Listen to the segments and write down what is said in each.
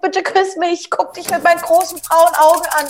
Bitte küss mich, guck dich mit meinen großen braunen Augen an.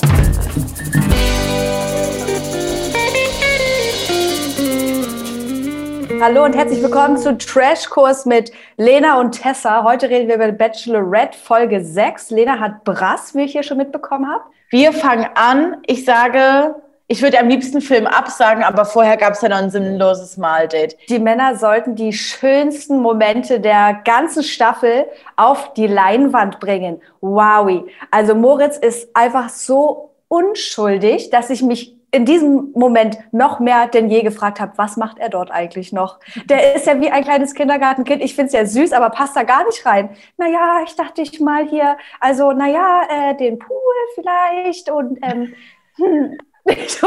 Hallo und herzlich willkommen zu Trashkurs mit Lena und Tessa. Heute reden wir über Bachelorette Folge 6. Lena hat Brass, wie ich hier schon mitbekommen habe. Wir fangen an. Ich sage, ich würde am liebsten Film absagen, aber vorher gab es ja noch ein sinnloses Maldate. Die Männer sollten die schönsten Momente der ganzen Staffel auf die Leinwand bringen. Wowi. Also Moritz ist einfach so unschuldig, dass ich mich in diesem Moment noch mehr denn je gefragt habe, was macht er dort eigentlich noch? Der ist ja wie ein kleines Kindergartenkind. Ich finde es ja süß, aber passt da gar nicht rein. Naja, ich dachte ich mal hier, also naja, äh, den Pool vielleicht und ähm, hm, so,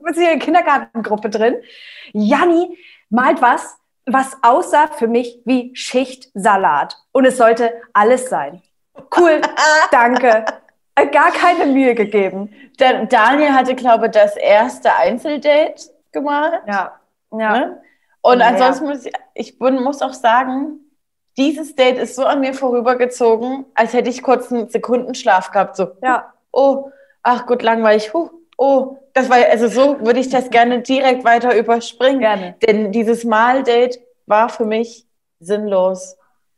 was ist hier eine Kindergartengruppe drin? Janni malt was, was aussah für mich wie Schichtsalat. Und es sollte alles sein. Cool, danke. Äh, Gar keine Mühe gegeben. Der Daniel hatte, glaube ich, das erste Einzeldate gemacht. Ja, ja. Ne? Und Ja. ansonsten muss ich, ich muss auch sagen, dieses Date ist so an mir vorübergezogen, als hätte ich kurz einen Sekundenschlaf gehabt. So, Ja, oh, ach gut, langweilig. Huh, oh, das war, also so würde ich das gerne direkt weiter überspringen. gerne. Denn dieses Mal-Date war für mich sinnlos.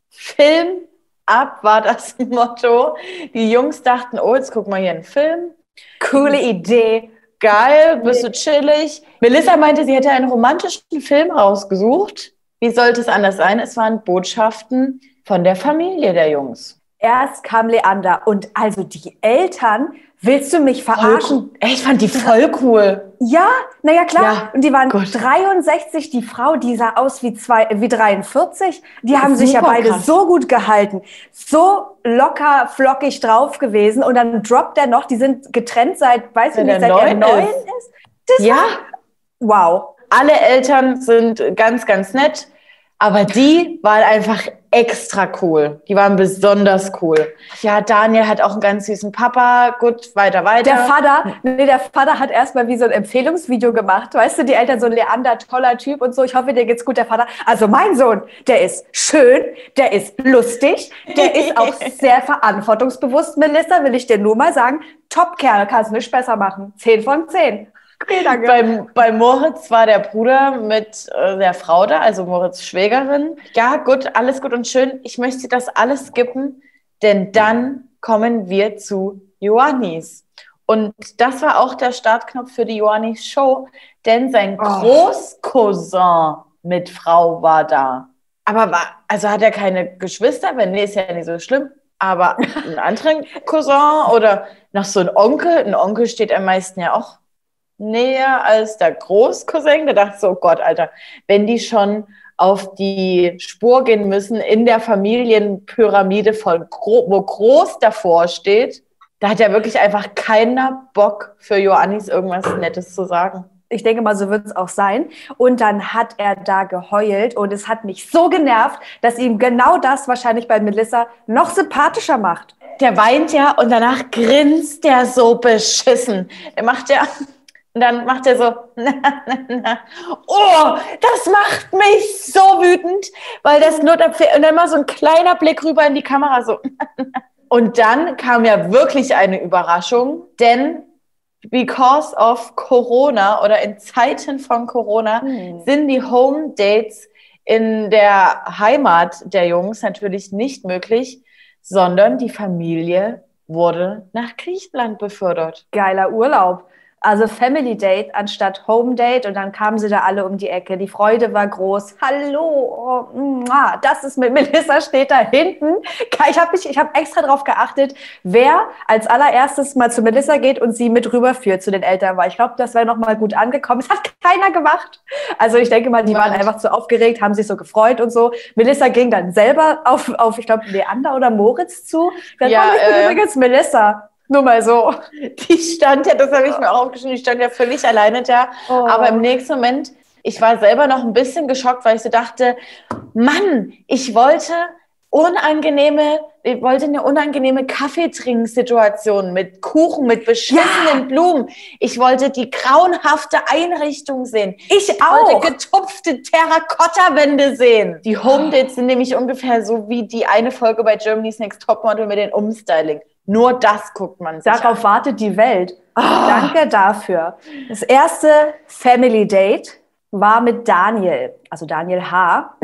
Film ab war das Motto. Die Jungs dachten, oh, jetzt gucken wir hier einen Film. Coole Idee. Geil, bist du chillig. Melissa meinte, sie hätte einen romantischen Film rausgesucht. Wie sollte es anders sein? Es waren Botschaften von der Familie der Jungs. Erst kam Leander und also die Eltern, willst du mich verarschen? Ey, ich fand die voll cool. Ja, naja, klar. Ja, und die waren Gott. 63, die Frau, die sah aus wie, zwei, wie 43. Die haben sich ja beide krass. so gut gehalten. So locker, flockig drauf gewesen. Und dann droppt er noch, die sind getrennt seit, weiß ich Seit nicht, er seit er neun neun ist. ist. Das Ja, Wow. alle Eltern sind ganz, ganz nett. Aber die waren einfach extra cool. Die waren besonders cool. Ja, Daniel hat auch einen ganz süßen Papa. Gut, weiter, weiter. Der Vater, nee, der Vater hat erstmal wie so ein Empfehlungsvideo gemacht. Weißt du, die Eltern so ein Leander, toller Typ und so. Ich hoffe, dir geht's gut, der Vater. Also mein Sohn, der ist schön, der ist lustig, der ist auch sehr verantwortungsbewusst, Melissa, will ich dir nur mal sagen. Top-Kerl, kannst nicht besser machen. Zehn von zehn. Okay, danke. bei, bei Moritz war der Bruder mit äh, der Frau da, also Moritz Schwägerin. Ja, gut, alles gut und schön. Ich möchte das alles skippen, denn dann kommen wir zu Johannis. Und das war auch der Startknopf für die Johannis Show, denn sein Oh. Großcousin mit Frau war da. Aber war, also hat er keine Geschwister? Wenn nee, ist ja nicht so schlimm. Aber einen anderen Cousin oder noch so ein Onkel. Ein Onkel steht am meisten ja auch näher als der Großcousin. Da dachte ich so, oh Gott, Alter, wenn die schon auf die Spur gehen müssen in der Familienpyramide von Gro wo groß davor steht, da hat ja wirklich einfach keiner Bock für Joannis irgendwas Nettes zu sagen. Ich denke mal, so wird es auch sein. Und dann hat er da geheult und es hat mich so genervt, dass ihm genau das wahrscheinlich bei Melissa noch sympathischer macht. Der weint ja und danach grinst der so beschissen. Er macht ja, und dann macht er so, oh, das macht mich so wütend, weil das Pfe- und dann mal so ein kleiner Blick rüber in die Kamera, so. Und dann kam ja wirklich eine Überraschung, denn because of Corona oder in Zeiten von Corona Hm. sind die Home Dates in der Heimat der Jungs natürlich nicht möglich, sondern die Familie wurde nach Griechenland befördert. Geiler Urlaub. Also Family Date anstatt Home Date und dann kamen sie da alle um die Ecke. Die Freude war groß. Hallo, oh, das ist mit Melissa steht da hinten. Ich habe mich, ich habe extra darauf geachtet, wer als allererstes mal zu Melissa geht und sie mit rüberführt zu den Eltern, weil ich glaube, das wäre noch mal gut angekommen. Es hat keiner gemacht. Also ich denke mal, die waren einfach zu aufgeregt, haben sich so gefreut und so. Melissa ging dann selber auf, auf ich glaube, Leander oder Moritz zu. Dann Ja, ja, ich bin äh, übrigens Melissa. Nur mal so. Die stand ja, das habe ich mir auch aufgeschrieben, die stand ja völlig alleine da. Oh. Aber im nächsten Moment, ich war selber noch ein bisschen geschockt, weil ich so dachte, Mann, ich wollte unangenehme, ich wollte eine unangenehme Kaffeetrinksituation mit Kuchen, mit beschissenen ja. Blumen. Ich wollte die grauenhafte Einrichtung sehen. Ich, ich auch. wollte getupfte Terrakotta-Wände sehen. Die Home Dates sind nämlich ungefähr so wie die eine Folge bei Germany's Next Topmodel mit den Umstyling. Nur das guckt man sich Darauf wartet die Welt. Oh. Danke dafür. Das erste Family Date war mit Daniel, also Daniel H.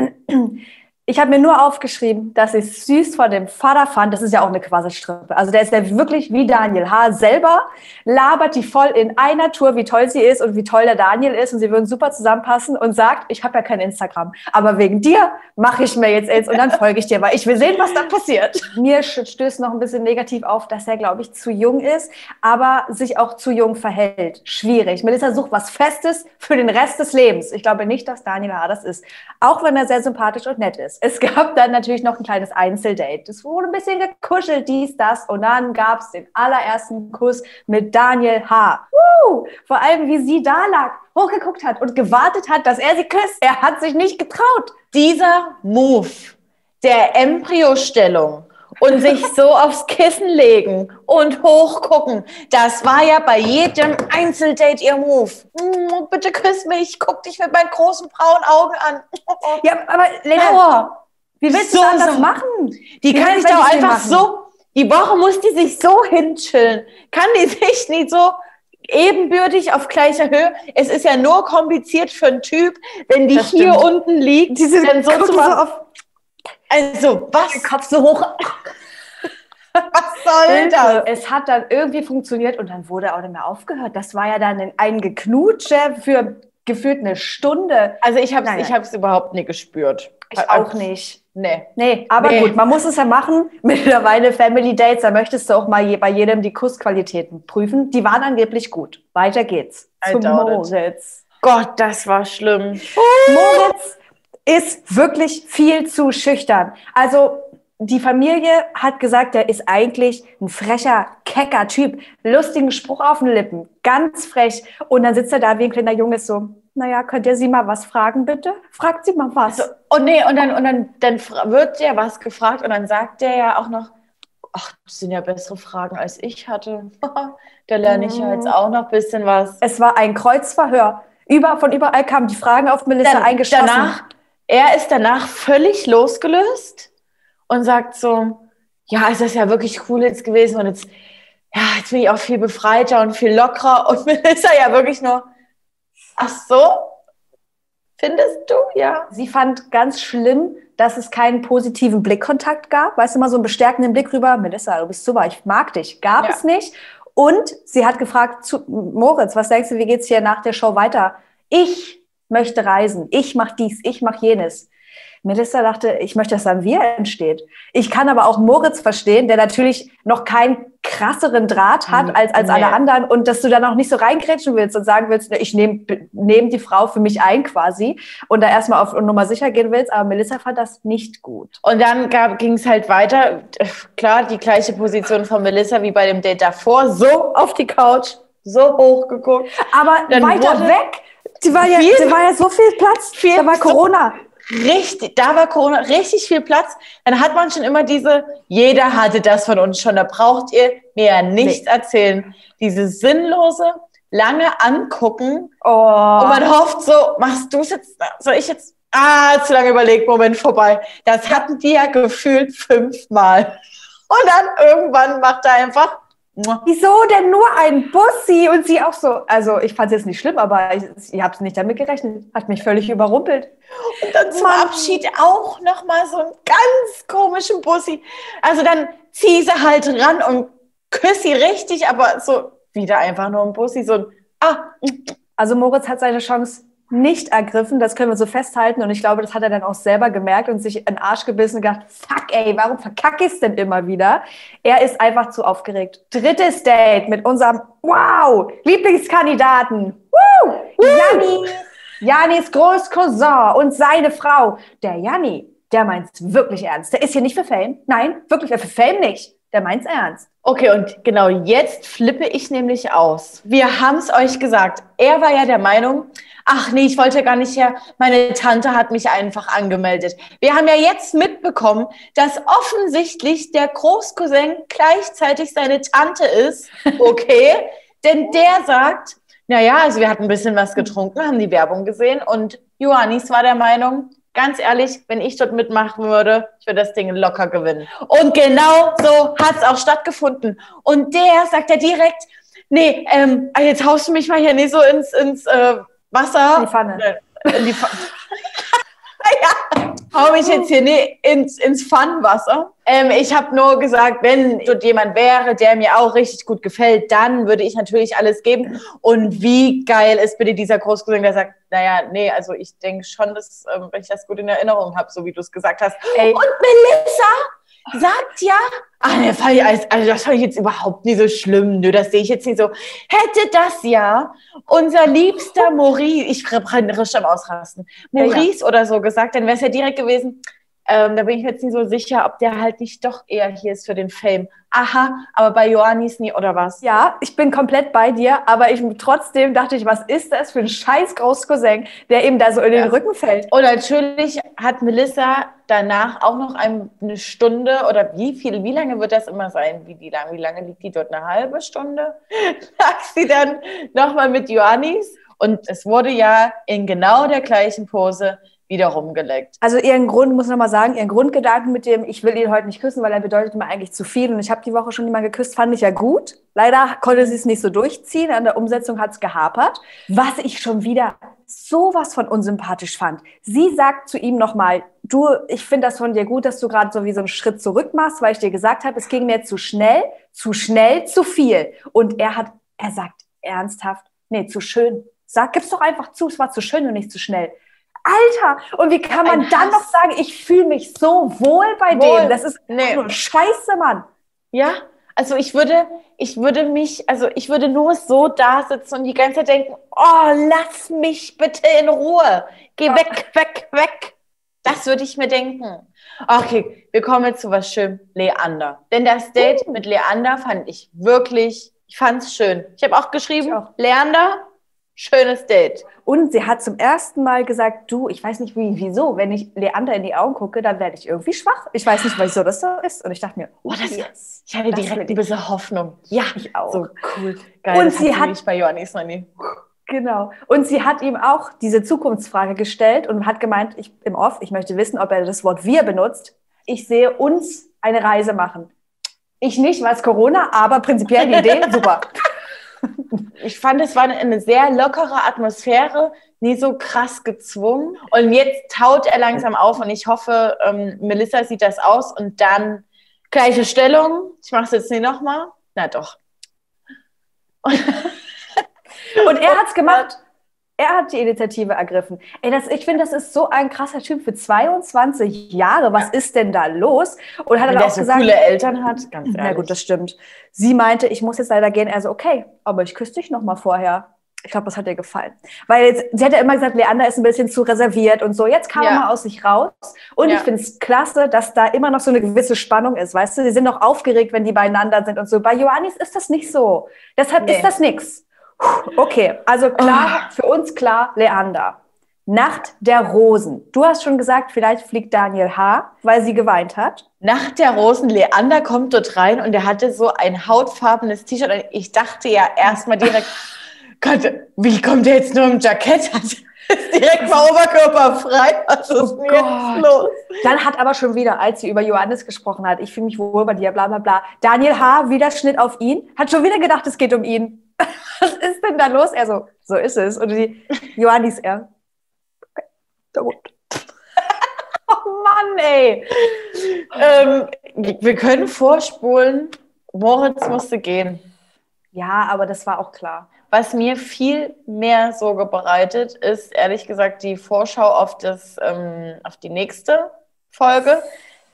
Ich habe mir nur aufgeschrieben, dass ich süß von dem Vater fand. Das ist ja auch eine Quasselstrippe. Also der ist ja wirklich wie Daniel H. selber, labert die voll in einer Tour, wie toll sie ist und wie toll der Daniel ist und sie würden super zusammenpassen und sagt, ich habe ja kein Instagram, aber wegen dir mache ich mir jetzt eins und dann folge ich dir, weil ich will sehen, was dann passiert. Mir stößt noch ein bisschen negativ auf, dass er, glaube ich, zu jung ist, aber sich auch zu jung verhält. Schwierig. Melissa sucht was Festes für den Rest des Lebens. Ich glaube nicht, dass Daniel H. das ist, auch wenn er sehr sympathisch und nett ist. Es gab dann natürlich noch ein kleines Einzeldate. Es wurde ein bisschen gekuschelt, dies, das. Und dann gab es den allerersten Kuss mit Daniel H. Uh, vor allem, wie sie da lag, hochgeguckt hat und gewartet hat, dass er sie küsst. Er hat sich nicht getraut. Dieser Move der Embryostellung und sich so aufs Kissen legen und hochgucken. Das war ja bei jedem Einzeldate ihr Move. Mm, bitte küss mich, guck dich mit meinen großen braunen Augen an. ja, aber Lena, wie willst so, du das so. machen? Die kann ich doch einfach so, die Woche muss die sich so hinchillen. Kann die sich nicht so ebenbürtig auf gleicher Höhe. Es ist ja nur kompliziert für einen Typ, wenn die hier unten liegt, Diese dann so zu machen. Also, was? Den Kopf so hoch. Was soll das? Es hat dann irgendwie funktioniert und dann wurde auch nicht mehr aufgehört. Das war ja dann ein Geknutsche für gefühlt eine Stunde. Also ich habe es überhaupt nicht gespürt. Ich auch nicht. Nee. Nee, aber nee. gut, man muss es ja machen. Mittlerweile Family Dates, da möchtest du auch mal bei jedem die Kussqualitäten prüfen. Die waren angeblich gut. Weiter geht's. I Zu Moritz. Gott, das war schlimm. Moritz ist wirklich viel zu schüchtern. Also die Familie hat gesagt, er ist eigentlich ein frecher, kecker Typ. Lustigen Spruch auf den Lippen. Ganz frech. Und dann sitzt er da wie ein kleiner Junge so, naja, könnt ihr sie mal was fragen, bitte? Fragt sie mal was. Also, oh nee, und dann, und dann, dann wird der was gefragt und dann sagt der ja auch noch, ach, das sind ja bessere Fragen, als ich hatte. da lerne ich ja jetzt mhm. auch noch ein bisschen was. Es war ein Kreuzverhör. Über, von überall kamen die Fragen auf Melissa dann, eingeschossen. Danach, er ist danach völlig losgelöst und sagt so, ja, ist das ja wirklich cool jetzt gewesen und jetzt, ja, jetzt bin ich auch viel befreiter und viel lockerer und Melissa ja wirklich nur, ach so, findest du, ja. Sie fand ganz schlimm, dass es keinen positiven Blickkontakt gab, weißt du, mal so einen bestärkenden Blick rüber, Melissa, du bist super, ich mag dich, gab ja. es nicht. Und sie hat gefragt zu Moritz, was denkst du, wie geht's hier nach der Show weiter? Ich möchte reisen, ich mache dies, ich mache jenes. Melissa dachte, ich möchte, dass dann wir entsteht. Ich kann aber auch Moritz verstehen, der natürlich noch keinen krasseren Draht hat als, als nee. alle anderen und dass du dann auch nicht so reingrätschen willst und sagen willst, ich nehme nehm die Frau für mich ein quasi und da erstmal auf Nummer sicher gehen willst. Aber Melissa fand das nicht gut. Und dann ging es halt weiter. Klar, die gleiche Position von Melissa wie bei dem Date davor. So auf die Couch, so hoch geguckt. Aber dann weiter weg. Die war, ja, die war ja so viel Platz. Viel da war Corona. So richtig, da war Corona richtig viel Platz. Dann hat man schon immer diese, jeder hatte das von uns schon, da braucht ihr mir ja nichts nee. erzählen. Diese sinnlose, lange angucken. Oh. Und man hofft so, machst du es jetzt, soll ich jetzt, ah, zu lange überlegt, Moment vorbei. Das hatten die ja gefühlt fünfmal. Und dann irgendwann macht er einfach Wieso denn nur ein Bussi? Und sie auch so, also ich fand es jetzt nicht schlimm, aber ich, ich habe es nicht damit gerechnet. Hat mich völlig überrumpelt. Und dann zum Mann. Abschied auch nochmal so einen ganz komischen Bussi. Also dann zieh sie halt ran und küsse sie richtig, aber so wieder einfach nur ein Bussi, so ein Ah. Also Moritz hat seine Chance nicht ergriffen, das können wir so festhalten. Und ich glaube, das hat er dann auch selber gemerkt und sich in den Arsch gebissen und gedacht, fuck ey, warum verkacke ich es denn immer wieder? Er ist einfach zu aufgeregt. Drittes Date mit unserem, wow, Lieblingskandidaten. Woo, Janni, Jannis Großcousin und seine Frau. Der Janni, der meint es wirklich ernst. Der ist hier nicht für Fame. Nein, wirklich, für Fame nicht. Der meint es ernst. Okay, und genau jetzt flippe ich nämlich aus. Wir haben es euch gesagt. Er war ja der Meinung, ach nee, ich wollte gar nicht her. Meine Tante hat mich einfach angemeldet. Wir haben ja jetzt mitbekommen, dass offensichtlich der Großcousin gleichzeitig seine Tante ist. Okay, denn der sagt, naja, also wir hatten ein bisschen was getrunken, haben die Werbung gesehen und Johannis war der Meinung, ganz ehrlich, wenn ich dort mitmachen würde, ich würde das Ding locker gewinnen. Und genau so hat es auch stattgefunden. Und der sagt ja direkt, nee, ähm, jetzt haust du mich mal hier nicht so ins, ins äh, Wasser. In die Pfanne. In die Pfanne. Ja, hau mich jetzt hier nee, ins, ins Pfannenwasser. Ähm, ich habe nur gesagt, wenn dort jemand wäre, der mir auch richtig gut gefällt, dann würde ich natürlich alles geben. Und wie geil ist bitte dieser Großcousin, der sagt, naja, nee, also ich denke schon, dass ähm, ich das gut in Erinnerung habe, so wie du es gesagt hast. Ey. Und Melissa sagt ja, ah, das fand ich, also das fand ich jetzt überhaupt nicht so schlimm, nö, das sehe ich jetzt nicht so. Hätte das ja unser liebster Maurice, ich richtig am Ausrasten, Maurice ja, ja. oder so gesagt, dann wäre es ja direkt gewesen, ähm, da bin ich jetzt nicht so sicher, ob der halt nicht doch eher hier ist für den Fame. Aha, aber bei Johannis nie, oder was? Ja, ich bin komplett bei dir, aber ich trotzdem dachte ich, was ist das für ein scheiß Großcousin, der eben da so in den ja. Rücken fällt. Und natürlich hat Melissa danach auch noch eine Stunde oder wie viel, wie lange wird das immer sein? Wie, wie, lange, wie lange liegt die dort? Eine halbe Stunde? Lag sie dann nochmal mit Johannis und es wurde ja in genau der gleichen Pose wieder rumgeleckt. Also ihren Grund, muss ich nochmal sagen, ihren Grundgedanken mit dem, ich will ihn heute nicht küssen, weil er bedeutet mir eigentlich zu viel und ich habe die Woche schon jemanden geküsst, fand ich ja gut. Leider konnte sie es nicht so durchziehen, an der Umsetzung hat es gehapert. Was ich schon wieder sowas von unsympathisch fand. Sie sagt zu ihm nochmal, du, ich finde das von dir gut, dass du gerade so wie so einen Schritt zurück machst, weil ich dir gesagt habe, es ging mir zu schnell, zu schnell, zu viel. Und er hat, er sagt ernsthaft, nee, zu schön. Sag, gib's doch einfach zu, es war zu schön und nicht zu schnell. Alter, und wie kann man Ein dann Hass. noch sagen, ich fühle mich so wohl bei wohl. dem? Das ist nee. nur Scheiße, Mann. Ja, also ich würde, ich würde mich, also ich würde nur so da sitzen und die ganze Zeit denken, oh, lass mich bitte in Ruhe. Geh weg, weg, weg. Das würde ich mir denken. Okay, wir kommen jetzt zu was schön. Leander. Denn das Date uh. mit Leander fand ich wirklich, ich fand es schön. Ich habe auch geschrieben, auch. Leander, Schönes Date. Und sie hat zum ersten Mal gesagt, du, ich weiß nicht wie, wieso, wenn ich Leander in die Augen gucke, dann werde ich irgendwie schwach. Ich weiß nicht, wieso das so ist. Und ich dachte mir, oh, das yes, ich hatte direkt bisschen Hoffnung. Ja, ich auch. So cool. Geil, und sie hat bei Johannes noch nie. Genau. Und sie hat ihm auch diese Zukunftsfrage gestellt und hat gemeint, ich im Off, ich möchte wissen, ob er das Wort wir benutzt. Ich sehe uns eine Reise machen. Ich nicht, weil es Corona, aber prinzipiell die Idee, super ich fand, es war eine sehr lockere Atmosphäre, nie so krass gezwungen. Und jetzt taut er langsam auf und ich hoffe, ähm, Melissa sieht das aus und dann gleiche Stellung. Ich mache es jetzt nicht nochmal. Na doch. Und, und er hat es gemacht. Er hat die Initiative ergriffen. Ey, das, ich finde, das ist so ein krasser Typ für 22 Jahre. Was ist denn da los? Und hat dann auch so gesagt, coole Eltern hat, ganz ehrlich. Na gut, das stimmt. Sie meinte, ich muss jetzt leider gehen. Er so, okay, aber ich küsse dich noch mal vorher. Ich glaube, das hat ihr gefallen. Weil jetzt, sie hat ja immer gesagt, Leander ist ein bisschen zu reserviert und so. Jetzt kam ja. er mal aus sich raus. Und ja. ich finde es klasse, dass da immer noch so eine gewisse Spannung ist. Weißt du, sie sind noch aufgeregt, wenn die beieinander sind und so. Bei Johannis ist das nicht so. Deshalb nee. ist das nichts. Okay, also klar, oh. für uns klar, Leander. Nacht der Rosen. Du hast schon gesagt, vielleicht fliegt Daniel H., weil sie geweint hat. Nacht der Rosen, Leander kommt dort rein und er hatte so ein hautfarbenes T-Shirt. Ich dachte ja erstmal direkt, Gott, wie kommt der jetzt nur im Jackett? ist direkt mal oberkörperfrei. Was ist oh jetzt los? Dann hat aber schon wieder, als sie über Johannes gesprochen hat, ich fühle mich wohl bei dir, bla bla bla. Daniel H., wieder Schnitt auf ihn, hat schon wieder gedacht, es geht um ihn. Was ist denn da los? Er so, so ist es. Und die Johannis, er, okay, da gut. oh Mann, ey. ähm, wir können vorspulen. Moritz musste gehen. Ja, aber das war auch klar. Was mir viel mehr Sorge bereitet, ist ehrlich gesagt die Vorschau auf, das, ähm, auf die nächste Folge.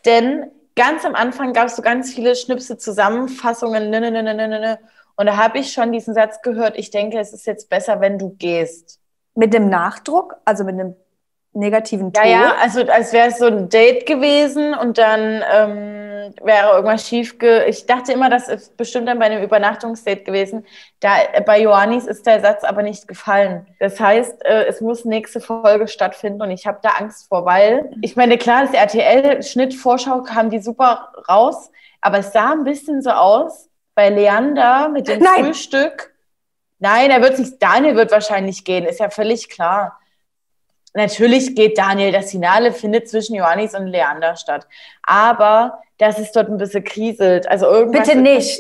Denn ganz am Anfang gab es so ganz viele Schnipse, Zusammenfassungen, ne, ne, ne, ne, ne. Und da habe ich schon diesen Satz gehört, ich denke, es ist jetzt besser, wenn du gehst. Mit dem Nachdruck, also mit einem negativen Ton? Ja, ja, also als wäre es so ein Date gewesen und dann ähm, wäre irgendwas schief. Ge ich dachte immer, das ist bestimmt dann bei einem Übernachtungsdate gewesen. Da bei Johannis ist der Satz aber nicht gefallen. Das heißt, äh, es muss nächste Folge stattfinden und ich habe da Angst vor, weil ich meine, klar, das RTL-Schnitt-Vorschau kam die super raus, aber es sah ein bisschen so aus bei Leander mit dem Nein. Frühstück. Nein, er wird nicht, Daniel wird wahrscheinlich gehen, ist ja völlig klar. Natürlich geht Daniel, das Finale findet zwischen Johannes und Leander statt. Aber dass es dort ein bisschen kriselt. Also irgendwas Bitte nicht.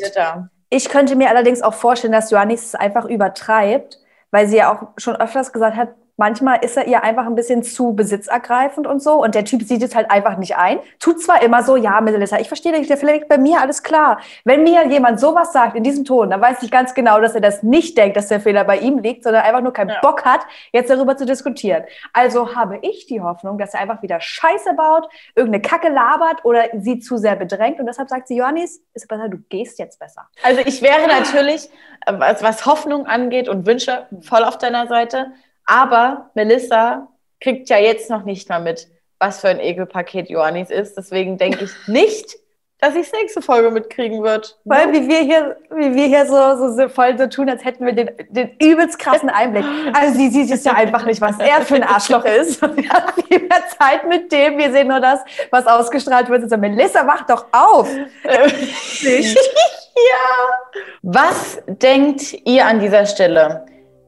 Ich könnte mir allerdings auch vorstellen, dass Johannes es einfach übertreibt, weil sie ja auch schon öfters gesagt hat, manchmal ist er ihr einfach ein bisschen zu besitzergreifend und so. Und der Typ sieht es halt einfach nicht ein. Tut zwar immer so, ja, Melissa, ich verstehe dich, der vielleicht bei mir alles klar. Wenn mir jemand sowas sagt in diesem Ton, dann weiß ich ganz genau, dass er das nicht denkt, dass der Fehler bei ihm liegt, sondern einfach nur keinen ja. Bock hat, jetzt darüber zu diskutieren. Also habe ich die Hoffnung, dass er einfach wieder Scheiße baut, irgendeine Kacke labert oder sie zu sehr bedrängt. Und deshalb sagt sie, Johannes, ist besser, du gehst jetzt besser. Also ich wäre natürlich, äh, was Hoffnung angeht und Wünsche, voll auf deiner Seite. Aber Melissa kriegt ja jetzt noch nicht mal mit, was für ein Ekelpaket Johannis ist. Deswegen denke ich nicht, dass ich nächste Folge mitkriegen wird. Weil wie wir hier, wie wir hier so, so, so voll so tun, als hätten wir den, den übelst krassen Einblick. Also sie sieht es ja einfach nicht, was er für ein Arschloch ist. Sie hat viel mehr Zeit mit dem. Wir sehen nur das, was ausgestrahlt wird. So, Melissa, wach doch auf. ja. Was denkt ihr an dieser Stelle?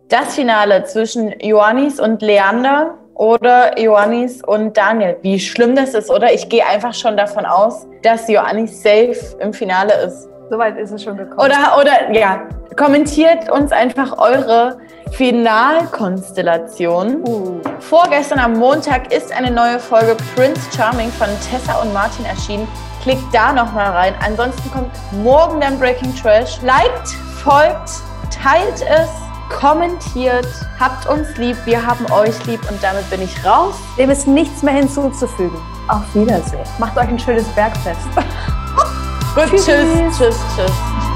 Das Finale zwischen Ioannis und Leander oder Ioannis und Daniel. Wie schlimm das ist, oder? Ich gehe einfach schon davon aus, dass Ioannis safe im Finale ist. Soweit ist es schon gekommen. Oder, oder, ja, kommentiert uns einfach eure Finalkonstellation. Uh. Vorgestern am Montag ist eine neue Folge Prince Charming von Tessa und Martin erschienen. Klickt da nochmal rein. Ansonsten kommt morgen dann Breaking Trash. Liked, folgt, teilt es kommentiert, habt uns lieb, wir haben euch lieb und damit bin ich raus. Dem ist nichts mehr hinzuzufügen. Auf Wiedersehen. Macht euch ein schönes Bergfest. Gut, tschüss, tschüss, tschüss.